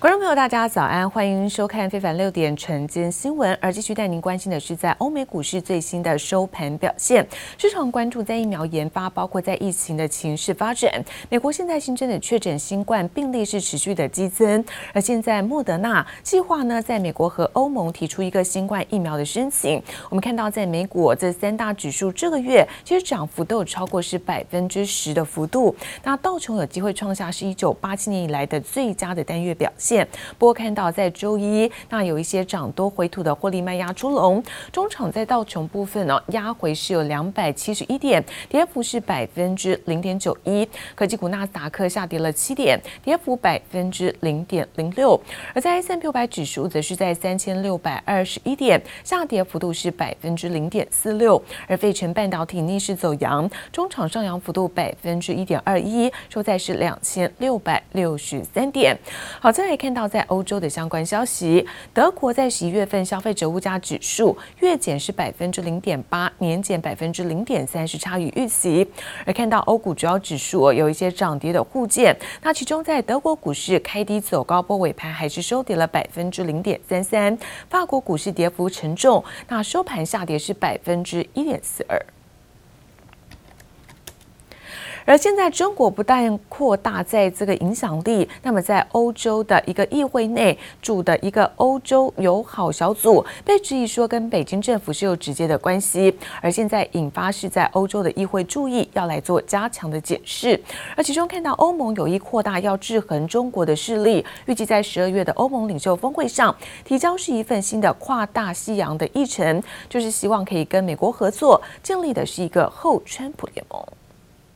观众朋友，大家早安，欢迎收看《非凡六点》晨间新闻。而继续带您关心的是，在欧美股市最新的收盘表现。市场关注在疫苗研发，包括在疫情的情势发展。美国现在新增的确诊新冠病例是持续的激增，而现在莫德纳计划呢，在美国和欧盟提出一个新冠疫苗的申请。我们看到，在美股这三大指数这个月其实涨幅都有超过是百分之十的幅度。那道琼有机会创下是一九八七年以来的最佳的单月表现。现不过看到在周一，那有一些涨多回吐的获利卖压出笼，中场在道琼部分呢，压回是有两百七十一点，跌幅是百分之零点九一。科技股纳斯达克下跌了七点，跌幅百分之零点零六。而在 S&P 500指数则是在三千六百二十一点，下跌幅度是百分之零点四六。而费城半导体逆势走扬，中场上扬幅度百分之一点二一，收在是两千六百六十三点。好，再来。看到在欧洲的相关消息，德国在十一月份消费者物价指数月减是百分之零点八，年减百分之零点三，是差于预期。而看到欧股主要指数有一些涨跌的互见，那其中在德国股市开低走高，波尾盘还是收跌了百分之零点三三。法国股市跌幅沉重，那收盘下跌是百分之一点四二。而现在，中国不但扩大在这个影响力，那么在欧洲的一个议会内驻的一个欧洲友好小组，被质疑说跟北京政府是有直接的关系。而现在引发是在欧洲的议会注意要来做加强的解释。而其中看到欧盟有意扩大要制衡中国的势力，预计在十二月的欧盟领袖峰会上提交是一份新的跨大西洋的议程，就是希望可以跟美国合作，建立的是一个后川普联盟。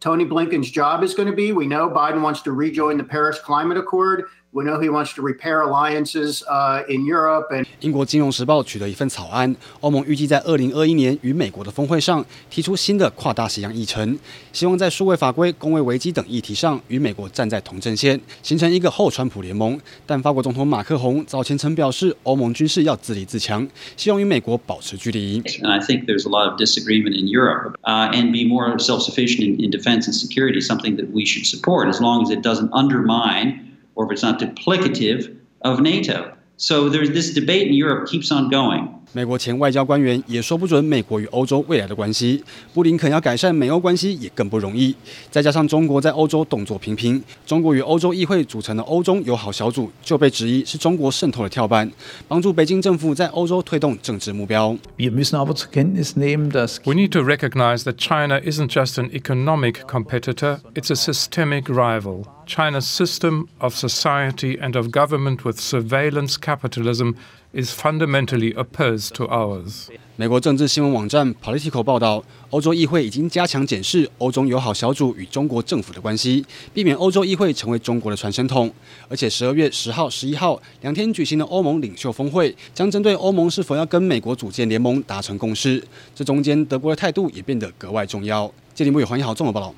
Tony Blinken's job is going to be. We know Biden wants to rejoin the Paris Climate Accord. We know he wants to repair alliances in Europe. And 英国金融时报取得一份草案，欧盟预计在二零二一年与美国的峰会上提出新的跨大西洋议程，希望在数位法规、公卫危机等议题上与美国站在同阵线，形成一个后川普联盟。但法国总统马克宏早前曾表示，欧盟军事要自立自强，希望与美国保持距离。And I think there's a lot of disagreement in Europe, uh, and be more self-sufficient in, in defense and security, something that we should support as long as it doesn't undermine. Or if it's not duplicative of NATO. So there's this debate in Europe keeps on going. 美国前外交官员也说不准美国与欧洲未来的关系。布林肯要改善美欧关系也更不容易。再加上中国在欧洲动作频频，中国与欧洲议会组成的欧中友好小组就被质疑是中国渗透的跳板，帮助北京政府在欧洲推动政治目标。Wir müssen aber zur Kenntnis nehmen, dass We need to recognize that China isn't just an economic competitor, it's a systemic rival. China's system of society and of government with surveillance capitalism is fundamentally opposed to ours. 美国政治新闻网站 Politico 报道，欧洲议会已经加强检视欧中友好小组与中国政府的关系，避免欧洲议会成为中国的传声筒。而且十二月十号、十一号两天举行的欧盟领袖峰会，将针对欧盟是否要跟美国组建联盟达成共识。这中间德国的态度也变得格外重要。这里木有黄一豪综合报道。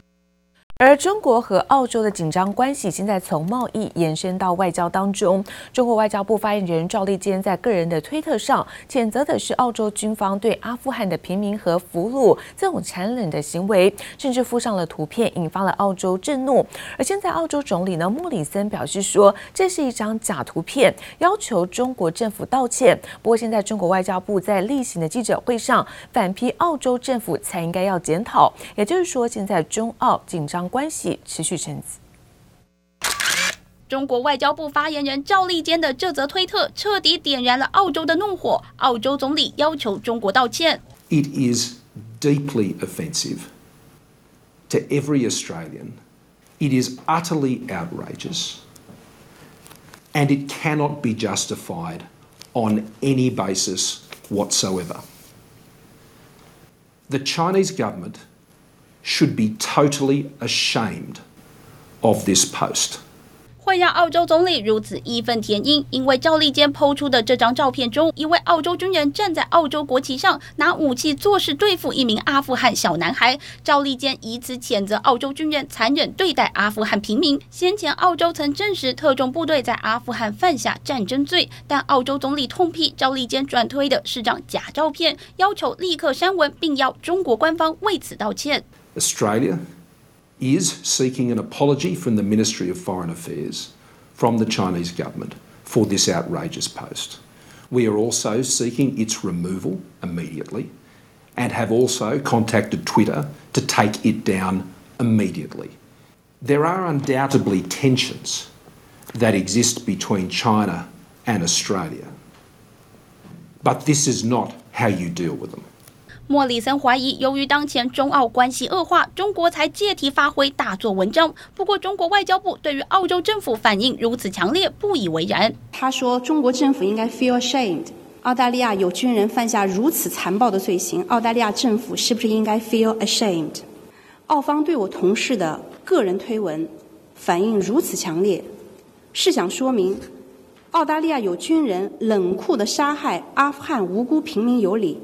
而中国和澳洲的紧张关系现在从贸易延伸到外交当中。中国外交部发言人赵立坚在个人的推特上谴责的是澳洲军方对阿富汗的平民和俘虏这种残忍的行为，甚至附上了图片，引发了澳洲震怒。而现在澳洲总理呢莫里森表示说，这是一张假图片，要求中国政府道歉。不过现在中国外交部在例行的记者会上反批澳洲政府才应该要检讨，也就是说现在中澳紧张。关系持续升级。中国外交部发言人赵立坚的这则推特彻底点燃了澳洲的怒火。澳洲总理要求中国道歉。It is deeply offensive to every Australian. It is utterly outrageous, and it cannot be justified on any basis whatsoever. The Chinese government. Should be totally ashamed of this post. 会让澳洲总理如此义愤填膺，因为赵立坚抛出的这张照片中，一位澳洲军人站在澳洲国旗上，拿武器作势对付一名阿富汗小男孩。赵立坚以此谴责澳洲军人残忍对待阿富汗平民。先前澳洲曾证实特种部队在阿富汗犯下战争罪，但澳洲总理痛批赵立坚转推的是张假照片，要求立刻删文，并要中国官方为此道歉。Australia is seeking an apology from the Ministry of Foreign Affairs, from the Chinese government, for this outrageous post. We are also seeking its removal immediately and have also contacted Twitter to take it down immediately. There are undoubtedly tensions that exist between China and Australia, but this is not how you deal with them. 莫里森怀疑，由于当前中澳关系恶化，中国才借题发挥，大做文章。不过，中国外交部对于澳洲政府反应如此强烈，不以为然。他说：“中国政府应该 feel ashamed。澳大利亚有军人犯下如此残暴的罪行，澳大利亚政府是不是应该 feel ashamed？” 澳方对我同事的个人推文反应如此强烈，是想说明澳大利亚有军人冷酷地杀害阿富汗无辜平民有理。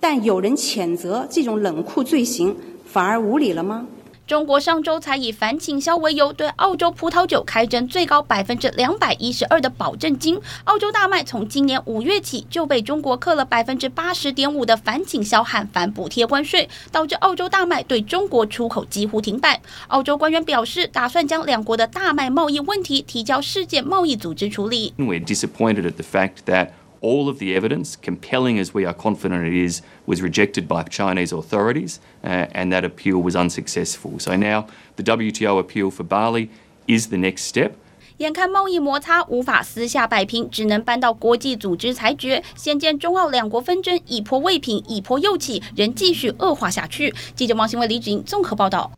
但有人谴责这种冷酷罪行，反而无理了吗？中国上周才以反倾销为由，对澳洲葡萄酒开征最高百分之两百一十二的保证金。澳洲大麦从今年五月起就被中国课了百分之八十点五的反倾销和反补贴关税，导致澳洲大麦对中国出口几乎停摆。澳洲官员表示，打算将两国的大麦贸易问题提交世界贸易组织处理。We're disappointed at the fact that all of the evidence, compelling as we are confident it is, was rejected by Chinese authorities, uh, and that appeal was unsuccessful. So now the WTO appeal for barley is the next step. 眼看贸易摩擦无法私下摆平，只能搬到国际组织裁决。现见中澳两国纷争一波未平，一波又起，仍继续恶化下去。记者王新伟、李芷莹综合报道。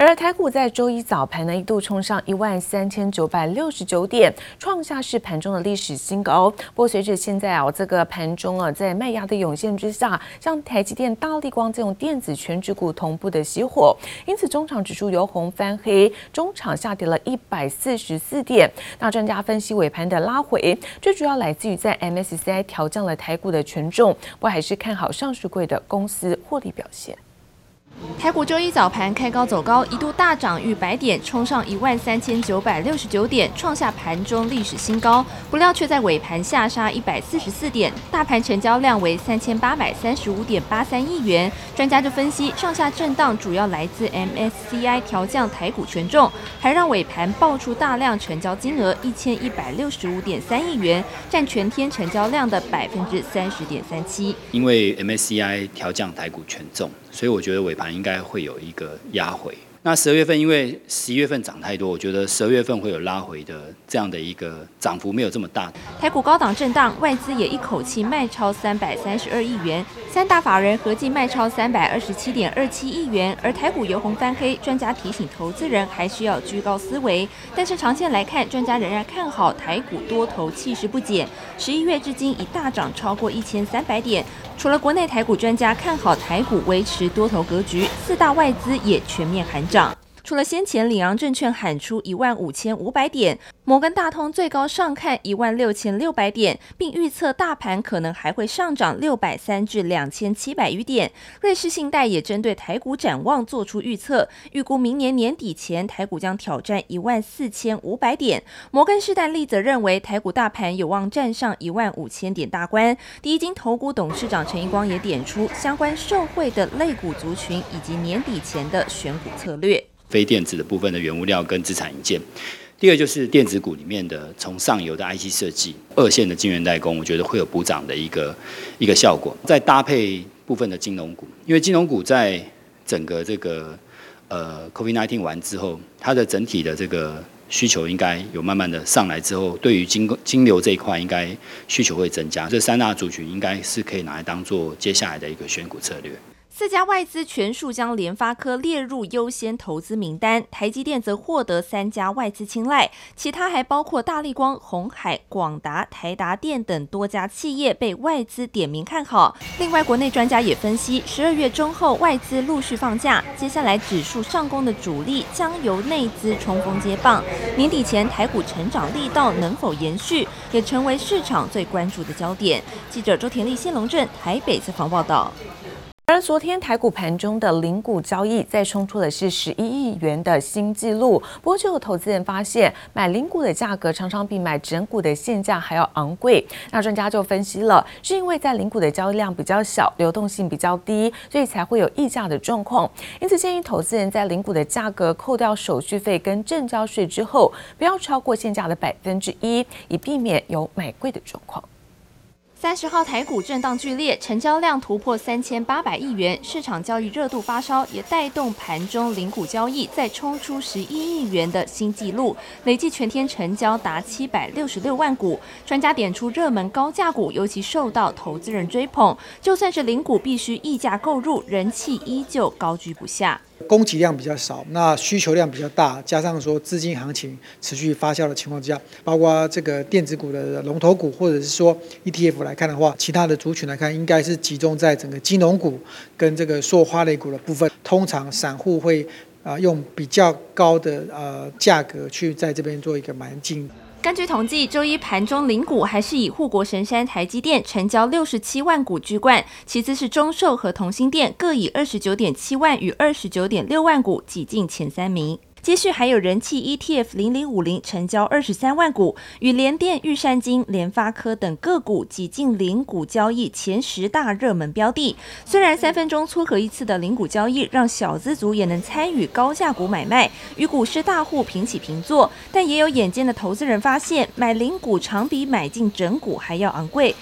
而台股在周一早盘呢，一度冲上一万三千九百六十九点，创下是盘中的历史新高。不过随着现在啊，这个盘中啊，在卖压的涌现之下，像台积电、大立光这种电子全指股同步的熄火，因此中场指数由红翻黑，中场下跌了一百四十四点。那专家分析尾盘的拉回，最主要来自于在 MSCI 调降了台股的权重，不过还是看好上市柜的公司获利表现。台股周一早盘开高走高，一度大涨逾百点，冲上一万三千九百六十九点，创下盘中历史新高。不料却在尾盘下杀一百四十四点，大盘成交量为三千八百三十五点八三亿元。专家就分析，上下震荡主要来自 MSCI 调降台股权重，还让尾盘爆出大量成交金额一千一百六十五点三亿元，占全天成交量的百分之三十点三七。因为 MSCI 调降台股权重。所以我觉得尾盘应该该会有一个压回。那十二月份因为十一月份涨太多，我觉得十二月份会有拉回的这样的一个涨幅没有这么大。台股高档震荡，外资也一口气卖超三百三十二亿元，三大法人合计卖超三百二十七点二七亿元。而台股由红翻黑，专家提醒投资人还需要居高思维。但是长线来看，专家仍然看好台股多头气势不减。十一月至今已大涨超过一千三百点。除了国内台股专家看好台股维持多头格局，四大外资也全面喊涨。除了先前里昂证券喊出一万五千五百点，摩根大通最高上看一万六千六百点，并预测大盘可能还会上涨六百三至两千七百余点。瑞士信贷也针对台股展望做出预测，预估明年年底前台股将挑战一万四千五百点。摩根士丹利则认为台股大盘有望站上一万五千点大关。第一金投股董事长陈一光也点出相关受惠的类股族群以及年底前的选股策略。非电子的部分的原物料跟资产一件，第二就是电子股里面的从上游的 IC 设计、二线的晶圆代工，我觉得会有补涨的一个一个效果。再搭配部分的金融股，因为金融股在整个这个呃 COVID-19 完之后，它的整体的这个需求应该有慢慢的上来之后，对于金金流这一块应该需求会增加。这三大族群应该是可以拿来当做接下来的一个选股策略。四家外资全数将联发科列入优先投资名单，台积电则获得三家外资青睐，其他还包括大力光、红海、广达、台达电等多家企业被外资点名看好。另外，国内专家也分析，十二月中后外资陆续放假，接下来指数上攻的主力将由内资冲锋接棒。年底前台股成长力道能否延续，也成为市场最关注的焦点。记者周田丽、谢龙镇台北采访报道。而昨天台股盘中的零股交易再冲出的是十一亿元的新纪录。不过，就有投资人发现，买零股的价格常常比买整股的现价还要昂贵。那专家就分析了，是因为在零股的交易量比较小，流动性比较低，所以才会有溢价的状况。因此，建议投资人在零股的价格扣掉手续费跟证交税之后，不要超过现价的百分之一，以避免有买贵的状况。三十号台股震荡剧烈，成交量突破三千八百亿元，市场交易热度发烧，也带动盘中零股交易再冲出十一亿元的新纪录，累计全天成交达七百六十六万股。专家点出，热门高价股尤其受到投资人追捧，就算是零股必须溢价购入，人气依旧高居不下。供给量比较少，那需求量比较大，加上说资金行情持续发酵的情况之下，包括这个电子股的龙头股，或者是说 ETF 来看的话，其他的族群来看，应该是集中在整个金融股跟这个塑化类股的部分。通常散户会啊用比较高的呃价格去在这边做一个买进。根据统计，周一盘中零股还是以护国神山台积电成交六十七万股居冠，其次是中寿和同心店各以二十九点七万与二十九点六万股挤进前三名。接续还有人气 ETF 零零五零成交二十三万股，与联电、玉山金、联发科等个股挤进零股交易前十大热门标的。虽然三分钟撮合一次的零股交易让小资族也能参与高价股买卖，与股市大户平起平坐，但也有眼尖的投资人发现，买零股常比买进整股还要昂贵。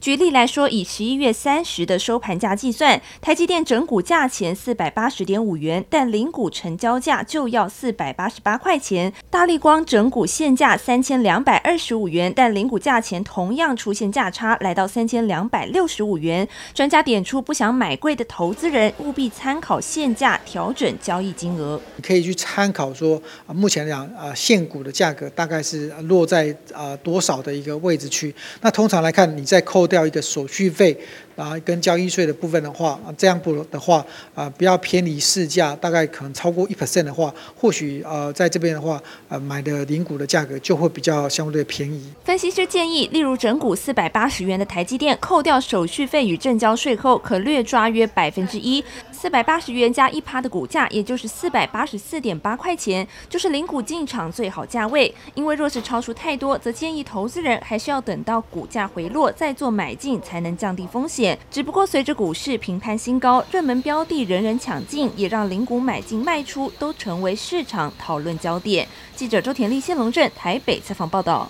举例来说，以十一月三十的收盘价计算，台积电整股价钱四百八十点五元，但零股成交价就要四百八十八块钱。大立光整股现价三千两百二十五元，但零股价钱同样出现价差，来到三千两百六十五元。专家点出，不想买贵的投资人务必参考现价调整交易金额。你可以去参考说，目前来讲，啊，现股的价格大概是落在啊多少的一个位置区？那通常来看，你在扣扣掉一个手续费。啊，跟交易税的部分的话，啊，这样不的话，啊，不要偏离市价，大概可能超过一 percent 的话，或许呃，在这边的话，呃，买的零股的价格就会比较相对便宜。分析师建议，例如整股四百八十元的台积电，扣掉手续费与证交税后，可略抓约百分之一，四百八十元加一趴的股价，也就是四百八十四点八块钱，就是零股进场最好价位。因为若是超出太多，则建议投资人还是要等到股价回落再做买进，才能降低风险。只不过随着股市频攀新高，热门标的人人抢进，也让零股买进卖出都成为市场讨论焦点。记者周田丽、谢龙镇台北采访报道。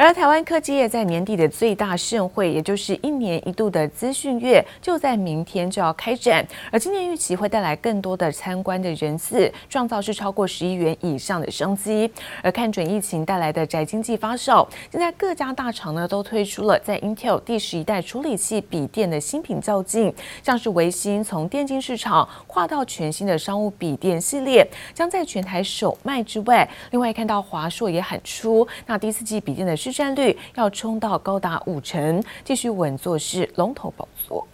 而台湾科技业在年底的最大盛会，也就是一年一度的资讯月，就在明天就要开展。而今年预期会带来更多的参观的人次，创造是超过十亿元以上的商机。而看准疫情带来的宅经济发烧，现在各家大厂呢都推出了在 Intel 第十一代处理器笔电的新品较劲，像是维新从电竞市场跨到全新的商务笔电系列，将在全台首卖之外，另外看到华硕也喊出，那第四季笔电的市占率要冲到高达五成，继续稳坐是龙头宝座。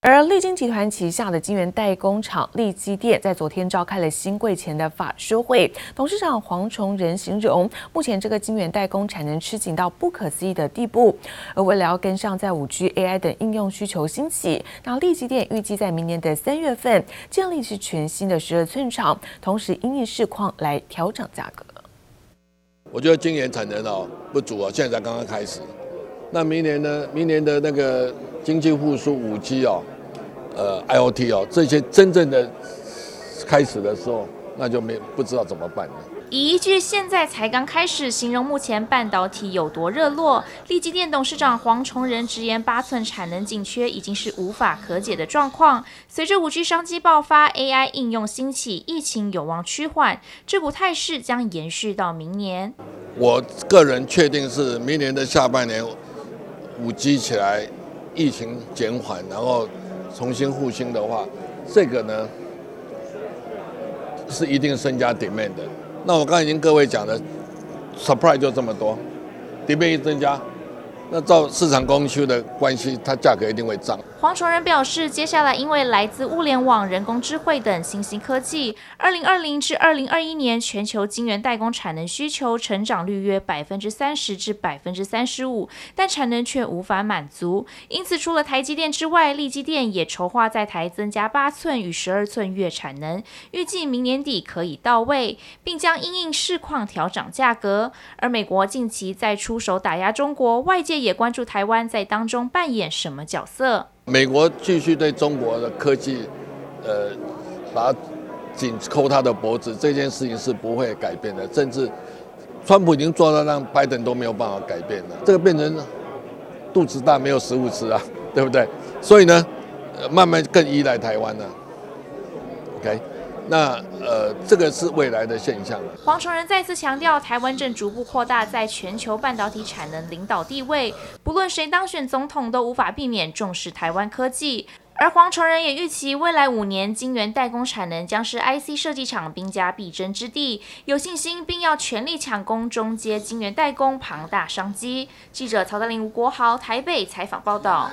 而利晶集团旗下的晶圆代工厂力积电在昨天召开了新柜前的法说会，董事长黄崇仁形容，目前这个晶圆代工产能吃紧到不可思议的地步。而为了要跟上在五 G、AI 等应用需求兴起，那力积电预计在明年的三月份建立是全新的十二寸厂，同时因应市况来调整价格。我觉得今年产能哦不足啊，现在才刚刚开始。那明年呢？明年的那个经济复苏、五 G 哦，呃，IOT 哦，这些真正的开始的时候，那就没不知道怎么办了。以一句“现在才刚开始”形容目前半导体有多热络，立积电董事长黄崇仁直言，八寸产能紧缺已经是无法可解的状况。随着五 G 商机爆发，AI 应用兴起，疫情有望趋缓，这股态势将延续到明年。我个人确定是明年的下半年，五 G 起来，疫情减缓，然后重新复兴的话，这个呢是一定增加 demand 的。那我刚才已经各位讲了，supply 就这么多底面一增加。那照市场供需的关系，它价格一定会涨。黄崇仁表示，接下来因为来自物联网、人工智慧等新兴科技，二零二零至二零二一年全球晶圆代工产能需求成长率约百分之三十至百分之三十五，但产能却无法满足。因此，除了台积电之外，力积电也筹划在台增加八寸与十二寸月产能，预计明年底可以到位，并将因应市况调整价格。而美国近期在出手打压中国，外界也关注台湾在当中扮演什么角色。美国继续对中国的科技，呃，把紧扣他的脖子，这件事情是不会改变的。甚至，川普已经做到让拜登都没有办法改变了。这个变成肚子大没有食物吃啊，对不对？所以呢，慢慢更依赖台湾了。OK。那呃，这个是未来的现象了。黄崇仁再次强调，台湾正逐步扩大在全球半导体产能领导地位，不论谁当选总统，都无法避免重视台湾科技。而黄崇仁也预期，未来五年晶圆代工产能将是 IC 设计厂兵家必争之地，有信心并要全力抢攻中阶晶圆代工庞大商机。记者曹德林、吴国豪台北采访报道。